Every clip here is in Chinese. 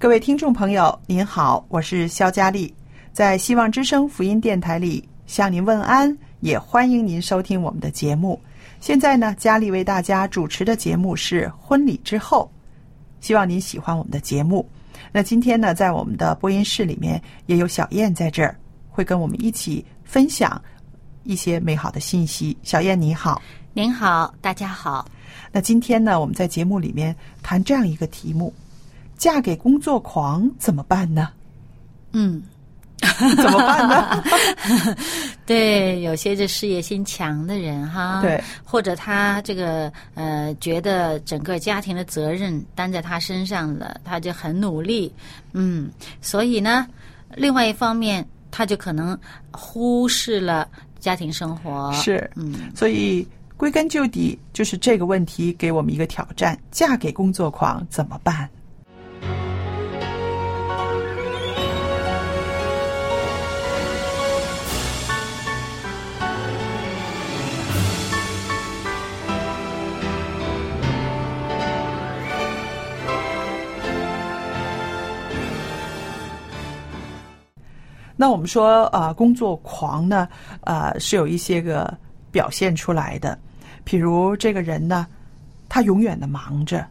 各位听众朋友，您好，我是肖佳丽，在希望之声福音电台里向您问安，也欢迎您收听我们的节目。现在呢，佳丽为大家主持的节目是《婚礼之后》，希望您喜欢我们的节目。那今天呢，在我们的播音室里面也有小燕在这儿，会跟我们一起分享一些美好的信息。小燕你好，您好，大家好。那今天呢，我们在节目里面谈这样一个题目。嫁给工作狂怎么办呢？嗯，怎么办呢？对，有些这事业心强的人哈，对，或者他这个呃，觉得整个家庭的责任担在他身上了，他就很努力，嗯，所以呢，另外一方面，他就可能忽视了家庭生活，是，嗯，所以归根究底，就是这个问题给我们一个挑战：嫁给工作狂怎么办？那我们说，呃，工作狂呢，呃，是有一些个表现出来的。譬如这个人呢，他永远的忙着，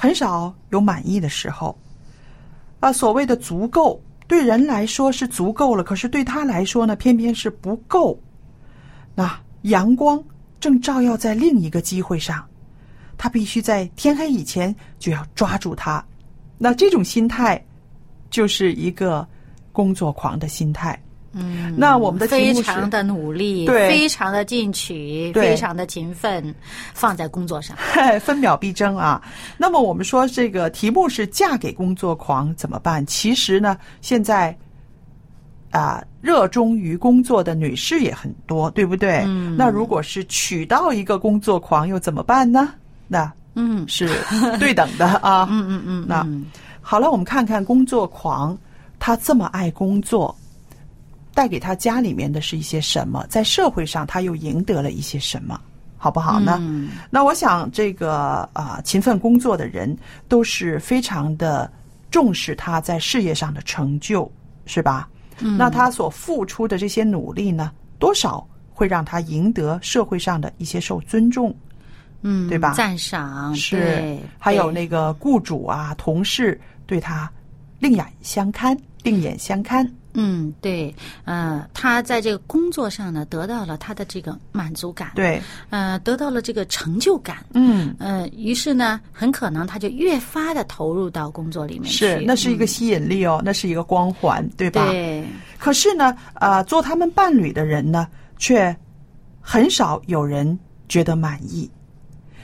很少有满意的时候。啊，所谓的足够，对人来说是足够了，可是对他来说呢，偏偏是不够。那阳光正照耀在另一个机会上，他必须在天黑以前就要抓住它。那这种心态，就是一个。工作狂的心态，嗯，那我们的非常的努力，对，非常的进取，非常的勤奋，放在工作上，分秒必争啊。那么我们说这个题目是嫁给工作狂怎么办？其实呢，现在啊，热衷于工作的女士也很多，对不对？嗯。那如果是娶到一个工作狂又怎么办呢？那嗯，是对等的 啊。嗯嗯嗯。那好了，我们看看工作狂。他这么爱工作，带给他家里面的是一些什么？在社会上，他又赢得了一些什么？好不好呢？那我想，这个啊，勤奋工作的人都是非常的重视他在事业上的成就，是吧？那他所付出的这些努力呢，多少会让他赢得社会上的一些受尊重，嗯，对吧？赞赏是，还有那个雇主啊、同事对他另眼相看。另眼相看，嗯，对，呃，他在这个工作上呢，得到了他的这个满足感，对，呃，得到了这个成就感，嗯，呃，于是呢，很可能他就越发的投入到工作里面去，是，那是一个吸引力哦，那是一个光环，对吧？对。可是呢，呃，做他们伴侣的人呢，却很少有人觉得满意，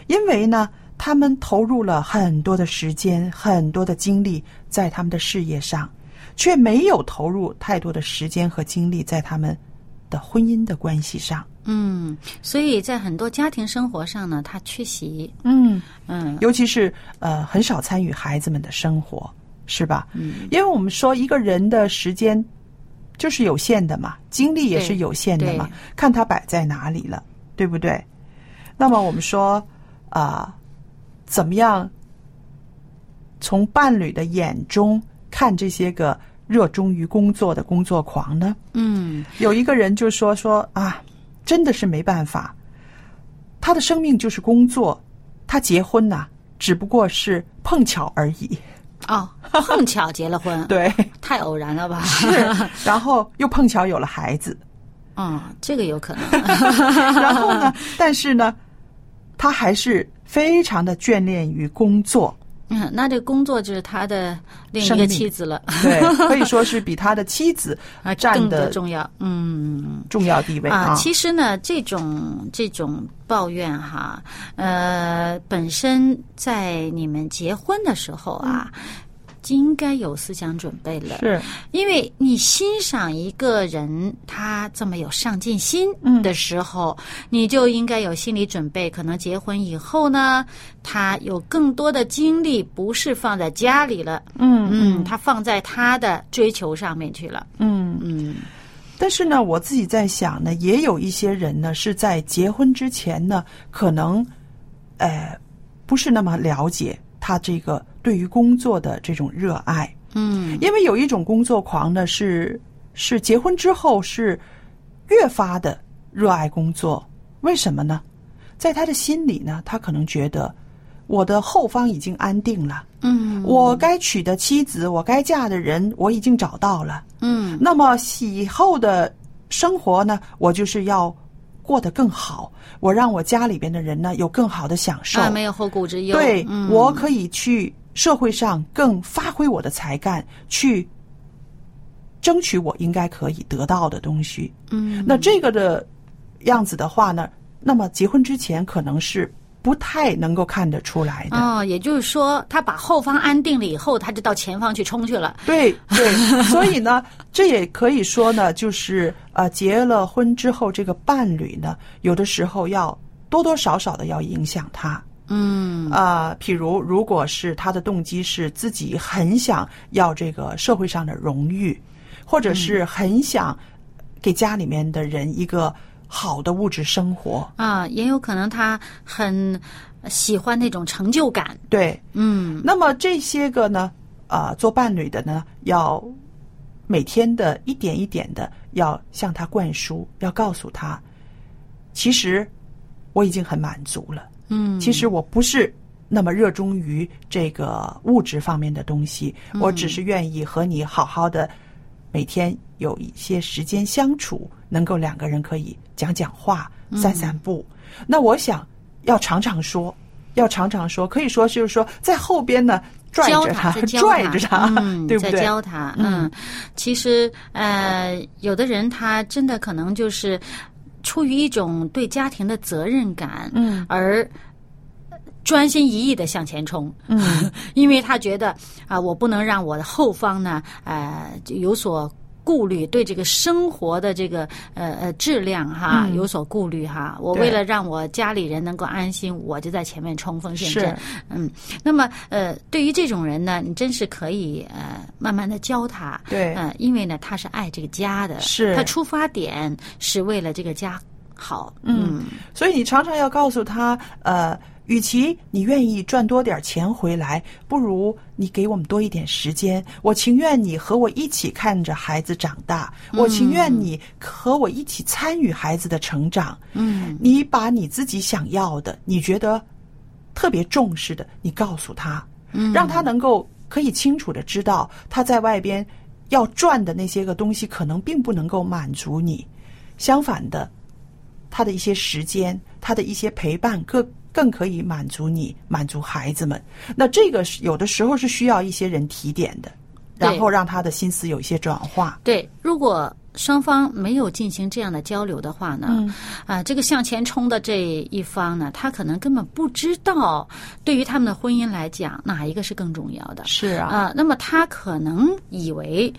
因为呢，他们投入了很多的时间、很多的精力在他们的事业上。却没有投入太多的时间和精力在他们的婚姻的关系上。嗯，所以在很多家庭生活上呢，他缺席，嗯，嗯尤其是呃，很少参与孩子们的生活，是吧？嗯，因为我们说一个人的时间就是有限的嘛，精力也是有限的嘛，看他摆在哪里了，对不对？那么我们说啊、怎么样从伴侣的眼中看这些个热衷于工作的工作狂呢？嗯有一个人就说说啊，真的是没办法，他的生命就是工作，他结婚呐、只不过是碰巧而已。哦，碰巧结了婚，对，太偶然了吧？是，然后又碰巧有了孩子，嗯，这个有可能。然后呢，但是呢，他还是非常的眷恋于工作，嗯，那这工作就是他的另一个妻子了，对，可以说是比他的妻子 啊，占的的重要。嗯。重要地位啊，其实呢，这种这种抱怨哈，呃，本身在你们结婚的时候啊，应该有思想准备了。是。因为你欣赏一个人他这么有上进心嗯的时候，你就应该有心理准备，可能结婚以后呢，他有更多的精力不是放在家里了，嗯嗯，他放在他的追求上面去了，嗯。嗯。但是呢，我自己在想呢，也有一些人呢是在结婚之前呢，可能，呃，不是那么了解他这个对于工作的这种热爱，嗯。因为有一种工作狂呢是是结婚之后是越发的热爱工作，为什么呢？在他的心里呢，他可能觉得我的后方已经安定了，嗯。我该娶的妻子，我该嫁的人，我已经找到了。嗯。那么以后的生活呢，我就是要过得更好，我让我家里边的人呢有更好的享受。啊，没有后顾之忧，对、嗯、我可以去社会上更发挥我的才干，去争取我应该可以得到的东西。嗯，那这个的样子的话呢，那么结婚之前可能是不太能够看得出来的。哦，也就是说，他把后方安定了以后，他就到前方去冲去了。对对，所以呢，这也可以说呢，就是呃，结了婚之后，这个伴侣呢，有的时候要多多少少的要影响他。嗯啊、譬如如果是他的动机是自己很想要这个社会上的荣誉，或者是很想给家里面的人一个好的物质生活，啊，也有可能他很喜欢那种成就感。对，嗯。那么这些个呢，啊、做伴侣的呢，要每天的一点一点的要向他灌输，要告诉他，其实我已经很满足了。嗯，其实我不是那么热衷于这个物质方面的东西，我只是愿意和你好好的每天有一些时间相处，能够两个人可以讲讲话、散散步。那我想要常常说，要常常说，可以说就是说在后边呢拽着教他，拽着他，嗯，对不对？教他，嗯，其实呃，有的人他真的可能就是出于一种对家庭的责任感，嗯，而专心一意的向前冲，嗯，因为他觉得啊、我不能让我的后方呢，呃，就有所。顾虑对这个生活的这个呃呃质量哈、嗯。有所顾虑哈，我为了让我家里人能够安心，我就在前面冲锋陷阵。嗯，那么呃，对于这种人呢，你真是可以呃慢慢的教他，对。呃，因为呢他是爱这个家的，是。他出发点是为了这个家好，嗯。所以你常常要告诉他，呃，与其你愿意赚多点钱回来，不如你给我们多一点时间。我情愿你和我一起看着孩子长大，我情愿你和我一起参与孩子的成长。嗯你把你自己想要的，你觉得特别重视的，你告诉他，嗯，让他能够可以清楚的知道他在外边要赚的那些个东西，可能并不能够满足你。相反的，他的一些时间，他的一些陪伴，更更可以满足你，满足孩子们。那这个是有的时候是需要一些人提点的，然后让他的心思有一些转化。对，如果双方没有进行这样的交流的话呢，嗯啊，这个向前冲的这一方呢，他可能根本不知道，对于他们的婚姻来讲，哪一个是更重要的。是啊，啊、那么他可能以为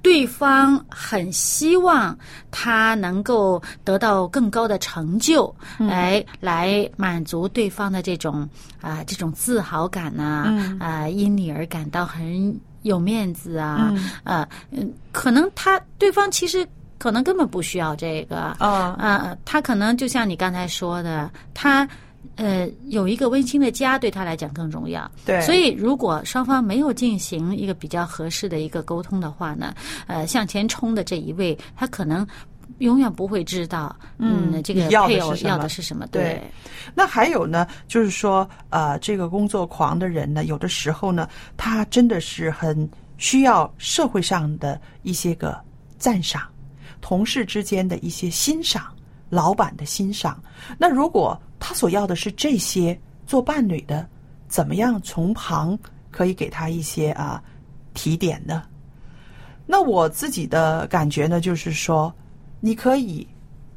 对方很希望他能够得到更高的成就，来来满足对方的这种啊、这种自豪感呐、啊，因你而感到很有面子啊，啊嗯，可能他对方其实可能根本不需要这个啊啊，他可能就像你刚才说的，他。呃，有一个温馨的家对他来讲更重要。对。所以如果双方没有进行一个比较合适的一个沟通的话呢，呃，向前冲的这一位，他可能永远不会知道，嗯，这个你要的配偶要的是什么。对。那还有呢，就是说，呃，这个工作狂的人呢，有的时候呢，他真的是很需要社会上的一些个赞赏，同事之间的一些欣赏，老板的欣赏。那如果他所要的是这些，做伴侣的，怎么样从旁可以给他一些啊提点呢？那我自己的感觉呢，就是说，你可以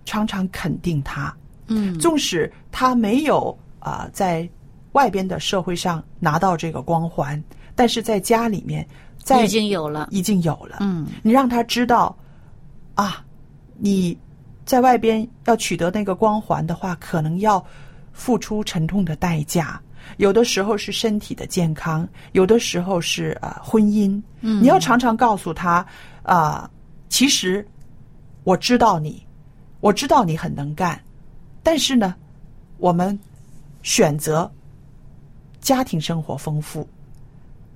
常常肯定他，嗯，纵使他没有啊、在外边的社会上拿到这个光环，但是在家里面，在已经有了，已经有了。嗯，你让他知道啊，你在外边要取得那个光环的话，可能要付出沉痛的代价。有的时候是身体的健康，有的时候是呃婚姻。嗯，你要常常告诉他啊、其实我知道你，我知道你很能干，但是呢，我们选择家庭生活丰富，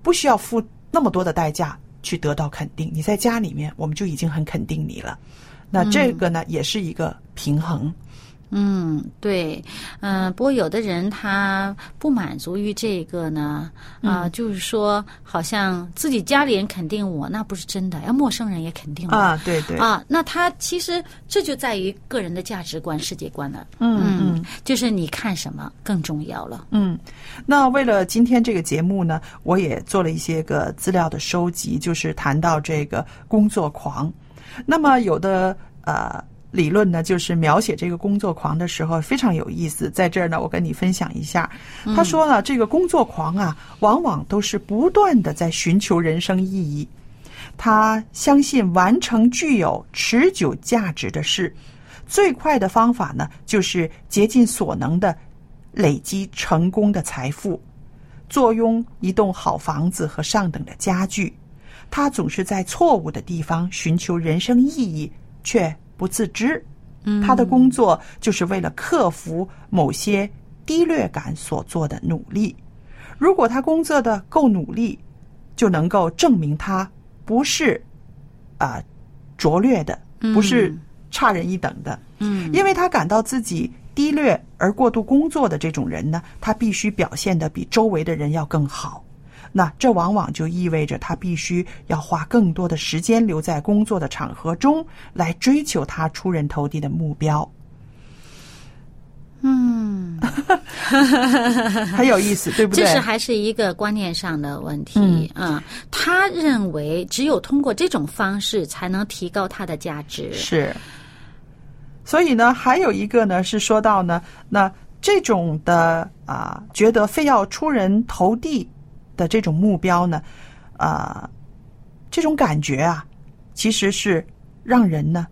不需要付那么多的代价去得到肯定。你在家里面，我们就已经很肯定你了。那这个呢，也是一个平衡。嗯，对，嗯、不过有的人他不满足于这个呢，啊、就是说，好像自己家里人肯定我，那不是真的，要陌生人也肯定我啊，对对，啊，那他其实这就在于个人的价值观、世界观了。嗯嗯，就是你看什么更重要了。嗯，那为了今天这个节目呢，我也做了一些个资料的收集，就是谈到这个工作狂。那么有的呃理论呢，就是描写这个工作狂的时候非常有意思。在这儿呢，我跟你分享一下。他说呢，这个工作狂啊，往往都是不断的在寻求人生意义。他相信完成具有持久价值的事，最快的方法呢，就是竭尽所能的累积成功的财富，坐拥一栋好房子和上等的家具。他总是在错误的地方寻求人生意义，却不自知。他的工作就是为了克服某些低劣感所做的努力。如果他工作的够努力，就能够证明他不是啊、拙劣的，不是差人一等的。嗯，因为他感到自己低劣而过度工作的这种人呢，他必须表现的比周围的人要更好。那这往往就意味着他必须要花更多的时间留在工作的场合中，来追求他出人头地的目标。嗯，很有意思，对不对？这是还是一个观念上的问题。嗯，他认为只有通过这种方式才能提高他的价值。是。所以呢，还有一个呢是说到呢，那这种的啊、觉得非要出人头地的这种目标呢，啊、这种感觉啊，其实是让人呢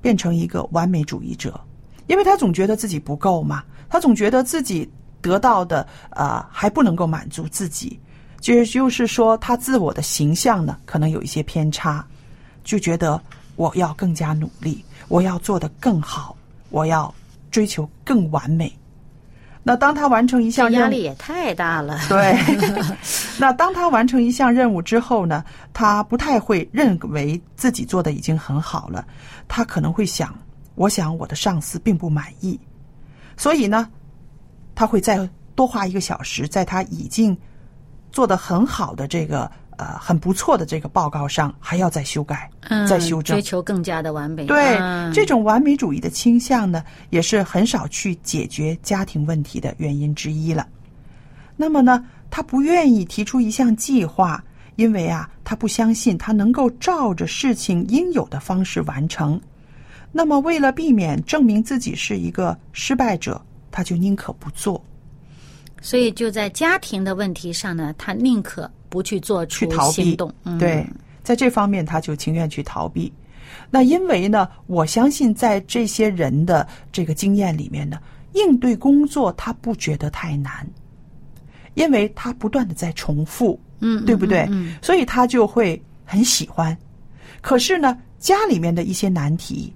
变成一个完美主义者，因为他总觉得自己不够嘛，他总觉得自己得到的啊、还不能够满足自己，就就是说他自我的形象呢可能有一些偏差，就觉得我要更加努力，我要做得更好，我要追求更完美。那当他完成一项任务压力，也太大了。对，那当他完成一项任务之后呢，他不太会认为自己做的已经很好了，他可能会想，我想我的上司并不满意，所以呢，他会再多花一个小时，在他已经做的很好的这个呃很不错的这个报告上，还要再修改、嗯，再修正追。求更加的完美。对，嗯这种完美主义的倾向呢，也是很少去解决家庭问题的原因之一了。那么呢，他不愿意提出一项计划，因为啊，他不相信他能够照着事情应有的方式完成。那么，为了避免证明自己是一个失败者，他就宁可不做，所以就在家庭的问题上呢，他宁可不去做出去逃避行动。嗯、对，在这方面他就情愿去逃避。那因为呢，我相信在这些人的这个经验里面呢，应对工作他不觉得太难，因为他不断的在重复，嗯，对不对？嗯，所以他就会很喜欢。可是呢，家里面的一些难题，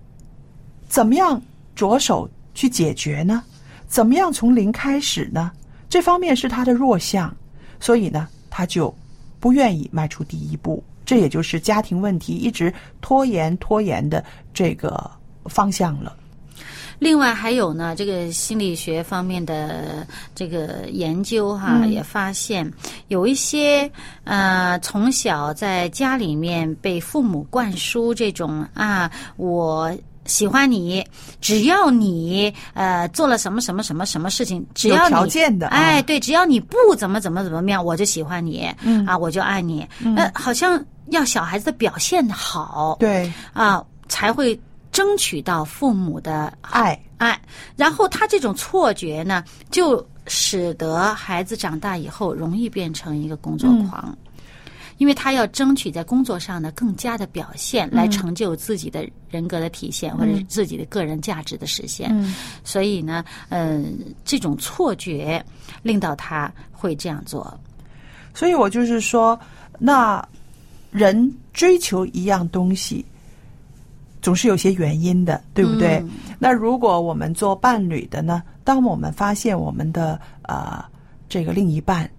怎么样着手去解决呢？怎么样从零开始呢？这方面是他的弱项，所以呢，他就不愿意迈出第一步。这也就是家庭问题一直拖延拖延的这个方向了。另外还有呢，这个心理学方面的这个研究哈，嗯也发现有一些呃，从小在家里面被父母灌输这种啊，我。喜欢你，只要你呃做了什么什么什么什么事情，只要你条件的啊。哎，对，只要你不怎么怎么怎么样，我就喜欢你，嗯。啊，我就爱你，呃，好像要小孩子的表现好，对，啊，才会争取到父母的爱，爱。然后他这种错觉呢，就使得孩子长大以后容易变成一个工作狂。因为他要争取在工作上呢更加的表现，来成就自己的人格的体现，或者是自己的个人价值的实现。嗯所以呢，嗯、这种错觉令到他会这样做。所以我就是说，那人追求一样东西，总是有些原因的，对不对？嗯那如果我们做伴侣的呢，当我们发现我们的呃这个另一半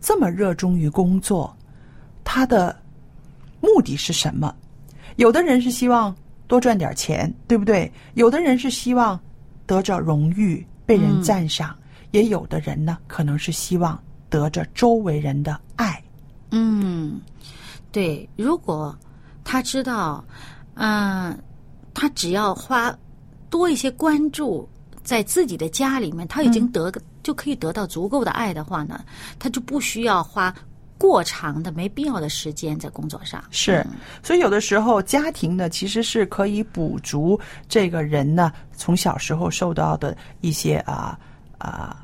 这么热衷于工作，他的目的是什么？有的人是希望多赚点钱，对不对？有的人是希望得着荣誉，被人赞赏；也有的人呢，可能是希望得着周围人的爱。嗯，对，如果他知道，嗯、他只要花多一些关注在自己的家里面，他已经得、就可以得到足够的爱的话呢，他就不需要花过长的、没必要的时间在工作上。是，所以有的时候家庭呢，其实是可以补足这个人呢从小时候受到的一些啊啊。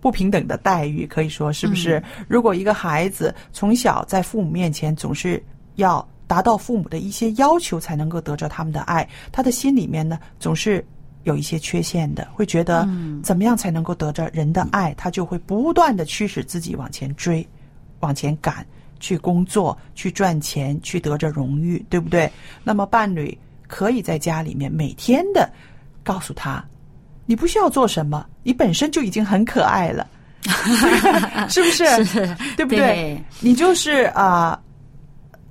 不平等的待遇，可以说是不是？如果一个孩子从小在父母面前总是要达到父母的一些要求，才能够得着他们的爱，他的心里面呢总是有一些缺陷的，会觉得怎么样才能够得着人的爱，他就会不断的驱使自己往前追，往前赶，去工作，去赚钱，去得着荣誉，对不对？那么伴侣可以在家里面每天的告诉他，你不需要做什么，你本身就已经很可爱了，是不是？是对不对？对你就是啊、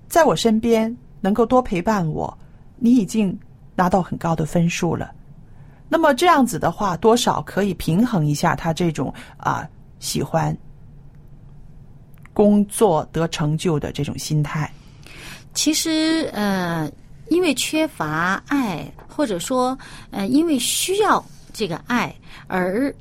在我身边能够多陪伴我，你已经拿到很高的分数了。那么这样子的话，多少可以平衡一下他这种啊、喜欢工作得成就的这种心态。其实呃，因为缺乏爱，或者说呃，因为需要这个爱而。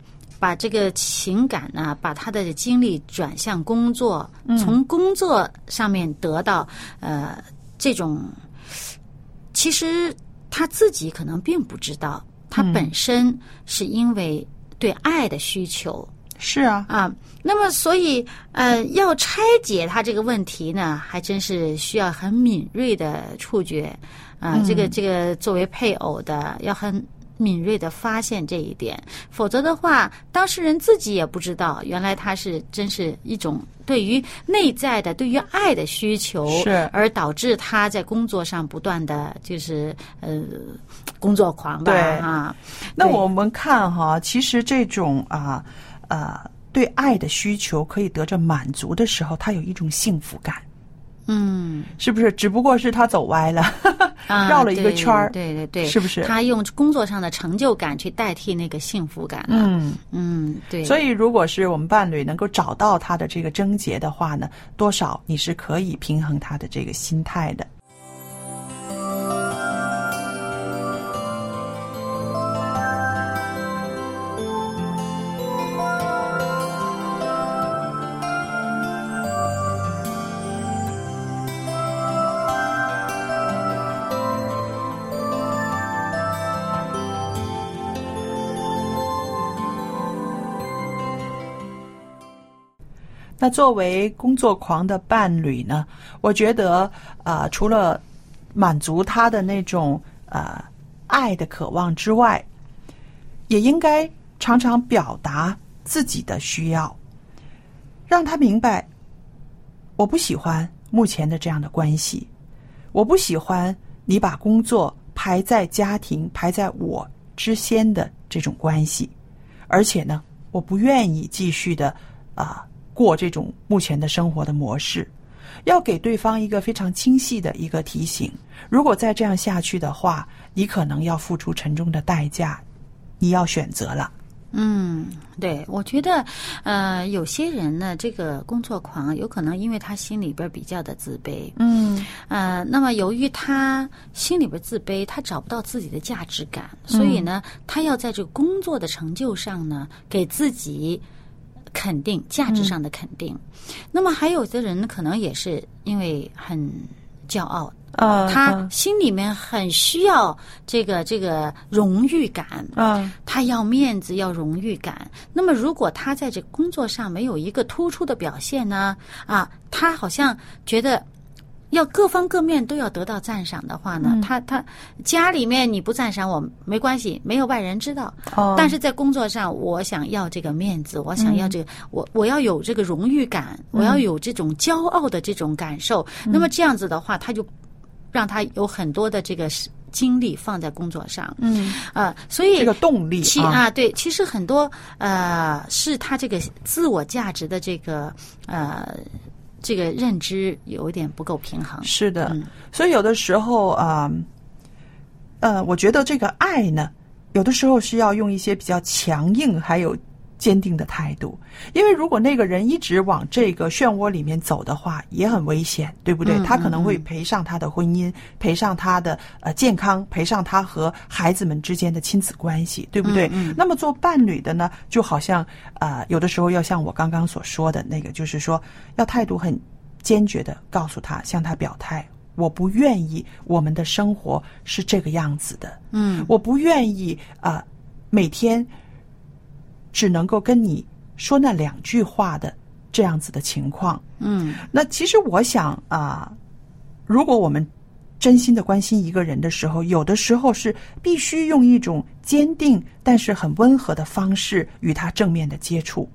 把这个情感呢，把他的精力转向工作，从工作上面得到呃这种，其实他自己可能并不知道，他本身是因为对爱的需求，是啊，啊，那么所以呃，要拆解他这个问题呢，还真是需要很敏锐的触觉。啊。这个这个作为配偶的，要很敏锐的发现这一点，否则的话，当事人自己也不知道，原来他是真是一种对于内在的、对于爱的需求，是。而导致他在工作上不断的就是呃工作狂吧对。啊。那我们看哈，其实这种啊啊对爱的需求可以得着满足的时候，他有一种幸福感，嗯。是不是？只不过是他走歪了，啊，绕了一个圈儿对对对，是不是他用工作上的成就感去代替那个幸福感了。嗯。嗯，对。所以，如果是我们伴侣能够找到他的这个症结的话呢，多少你是可以平衡他的这个心态的。那作为工作狂的伴侣呢，我觉得啊、呃除了满足他的那种呃爱的渴望之外，也应该常常表达自己的需要，让他明白，我不喜欢目前的这样的关系，我不喜欢你把工作排在家庭、排在我之先的这种关系，而且呢，我不愿意继续的啊、过这种目前的生活的模式。要给对方一个非常清晰的一个提醒。如果再这样下去的话，你可能要付出沉重的代价，你要选择了。嗯，对，我觉得，呃，有些人呢，这个工作狂有可能因为他心里边比较的自卑，嗯呃，那么由于他心里边自卑，他找不到自己的价值感，所以呢，他要在这个工作的成就上呢，给自己肯定，价值上的肯定。那么还有的人可能也是因为很骄傲，呃，他心里面很需要这个这个荣誉感，啊他要面子，要荣誉感。那么，如果他在这工作上没有一个突出的表现呢？啊，他好像觉得要各方各面都要得到赞赏的话呢，他他家里面你不赞赏我没关系，没有外人知道。哦。但是在工作上，我想要这个面子，我想要这个，我我要有这个荣誉感，我要有这种骄傲的这种感受。那么这样子的话，他就让他有很多的这个精力放在工作上。嗯，呃，所以这个动力其啊。啊，对，其实很多呃，是他这个自我价值的这个呃这个认知有一点不够平衡。是的，嗯所以有的时候啊，呃，我觉得这个爱呢，有的时候是要用一些比较强硬还有坚定的态度，因为如果那个人一直往这个漩涡里面走的话，也很危险，对不对？嗯他可能会嗯赔上他的婚姻，赔上他的呃健康，赔上他和孩子们之间的亲子关系，对不对？那么做伴侣的呢，就好像啊、呃有的时候要像我刚刚所说的那个，就是说要态度很坚决的告诉他，向他表态，我不愿意我们的生活是这个样子的，嗯我不愿意啊、每天只能够跟你说那两句话的这样子的情况。嗯那其实我想啊、如果我们真心的关心一个人的时候，有的时候是必须用一种坚定但是很温和的方式与他正面的接触，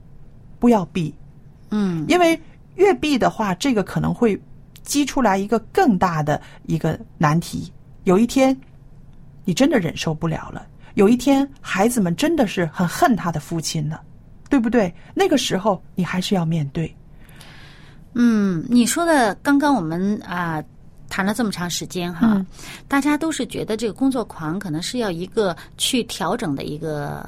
不要避，嗯因为越避的话，这个可能会激出来一个更大的一个难题。有一天，你真的忍受不了了；有一天，孩子们真的是很恨他的父亲了，对不对？那个时候，你还是要面对。嗯，你说的刚刚我们啊。谈了这么长时间哈，嗯大家都是觉得这个工作狂可能是要一个去调整的一个、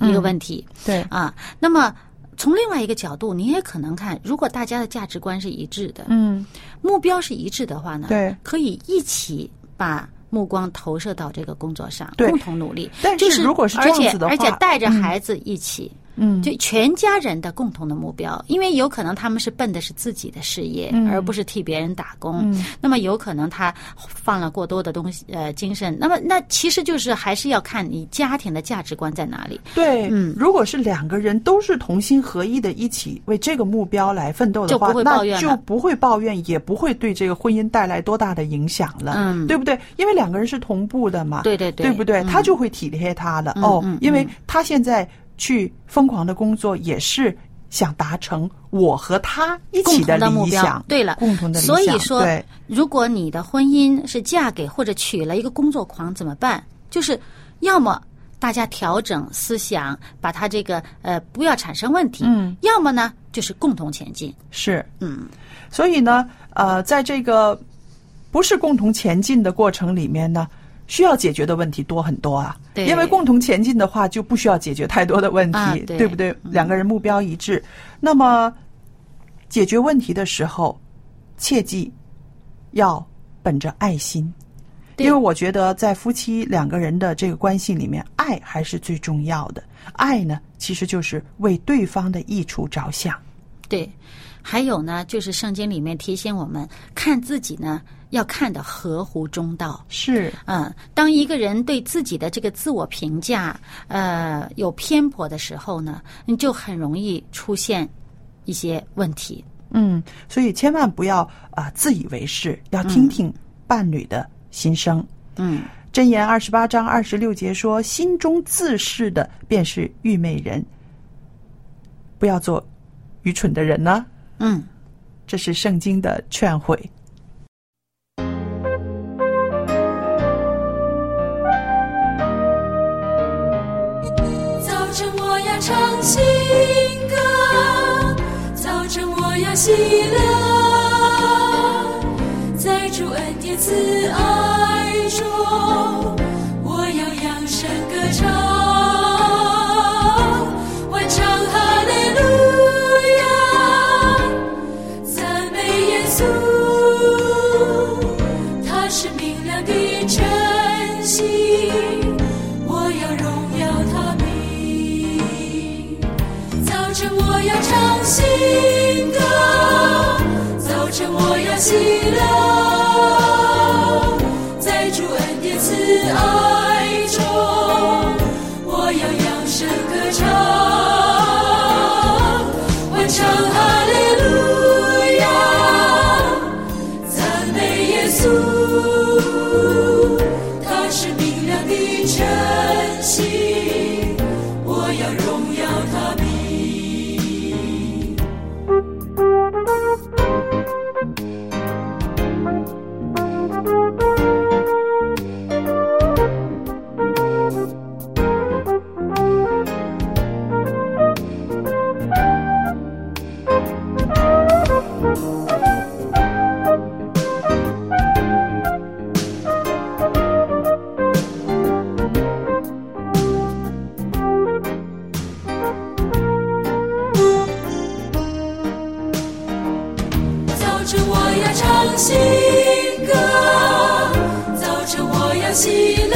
呃一个问题，对，啊。那么从另外一个角度，你也可能看，如果大家的价值观是一致的，嗯，目标是一致的话呢，对，可以一起把目光投射到这个工作上，共同努力。但是就是如果是这样子的话而且而且带着孩子一起。嗯，就全家人的共同的目标，因为有可能他们是奔的是自己的事业，嗯而不是替别人打工。嗯那么有可能他放了过多的东西，呃，精神。那么那其实就是还是要看你家庭的价值观在哪里。对，嗯如果是两个人都是同心合一的，一起为这个目标来奋斗的话，就不会抱怨那就不会抱怨，也不会对这个婚姻带来多大的影响了，嗯对不对？因为两个人是同步的嘛，对对对不对？嗯他就会体贴他了、嗯哦嗯，因为他现在去疯狂的工作，也是想达成我和他一共起同的目标，，对了，共同的理想。所以说，如果你的婚姻是嫁给或者娶了一个工作狂，怎么办？就是要么大家调整思想，把他这个呃不要产生问题，嗯，要么呢就是共同前进，是，嗯。所以呢，呃，在这个不是共同前进的过程里面呢，需要解决的问题多很多啊。对因为共同前进的话，就不需要解决太多的问题，啊对不对？两个人目标一致，那么解决问题的时候，切记要本着爱心。因为我觉得，在夫妻两个人的这个关系里面，爱还是最重要的。爱呢，其实就是为对方的益处着想。对。还有呢，就是圣经里面提醒我们，看自己呢要看的合乎中道。是，嗯，当一个人对自己的这个自我评价呃有偏颇的时候呢，你就很容易出现一些问题。嗯，所以千万不要啊、自以为是，要听听伴侣的心声。嗯箴言二十八章二十六节说：“心中自恃的便是愚昧人，不要做愚蠢的人呢。嗯，”这是圣经的劝诲。喜乐，在主恩典慈爱中，know. Brasil.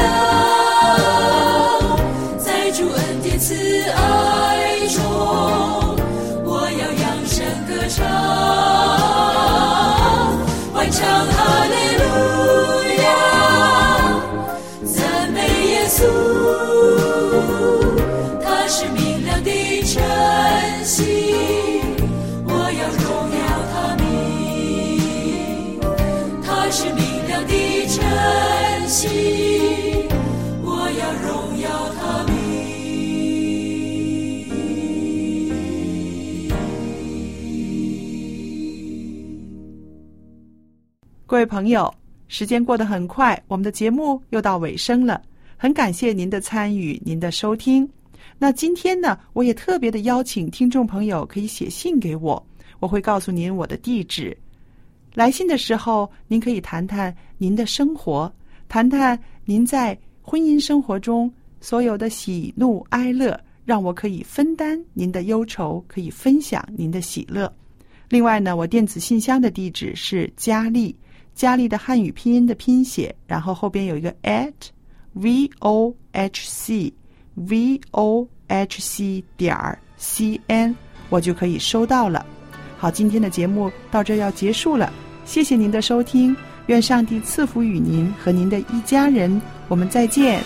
各位朋友，时间过得很快，我们的节目又到尾声了。很感谢您的参与，您的收听。那今天呢，我也特别的邀请听众朋友可以写信给我，我会告诉您我的地址。来信的时候，您可以谈谈您的生活，谈谈您在婚姻生活中所有的喜怒哀乐，让我可以分担您的忧愁，可以分享您的喜乐。另外呢，我电子信箱的地址是佳丽，佳丽的汉语拼音的拼写，然后后边有一个 at v o h c v o h c 点儿 c n，我就可以收到了。好，今天的节目到这要结束了，谢谢您的收听，愿上帝赐福与您和您的一家人，我们再见。